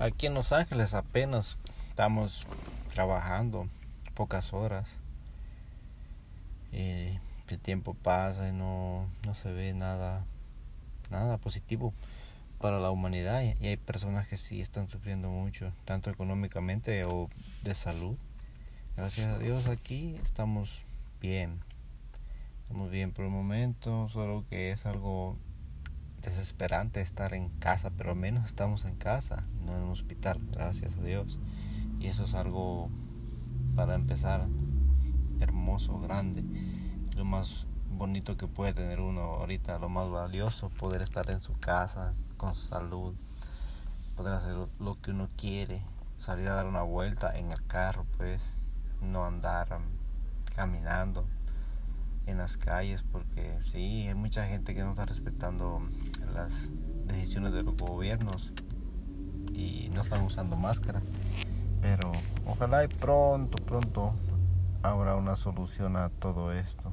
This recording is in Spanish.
Aquí en Los Ángeles apenas estamos trabajando pocas horas. Y el tiempo pasa y no, no se ve nada, nada positivo para la humanidad y hay personas que sí están sufriendo mucho, tanto económicamente o de salud. Gracias a Dios aquí estamos bien. Estamos bien por el momento, solo que es algo desesperante estar en casa, pero al menos estamos en casa, no en un hospital, gracias a Dios. Y eso es algo para empezar hermoso, grande, lo más bonito que puede tener uno ahorita, lo más valioso, poder estar en su casa con salud, poder hacer lo que uno quiere, salir a dar una vuelta en el carro, pues, no andar caminando en las calles, porque sí, hay mucha gente que no está respetando las decisiones de los gobiernos y no están usando máscara. Pero ojalá y pronto, pronto habrá una solución a todo esto.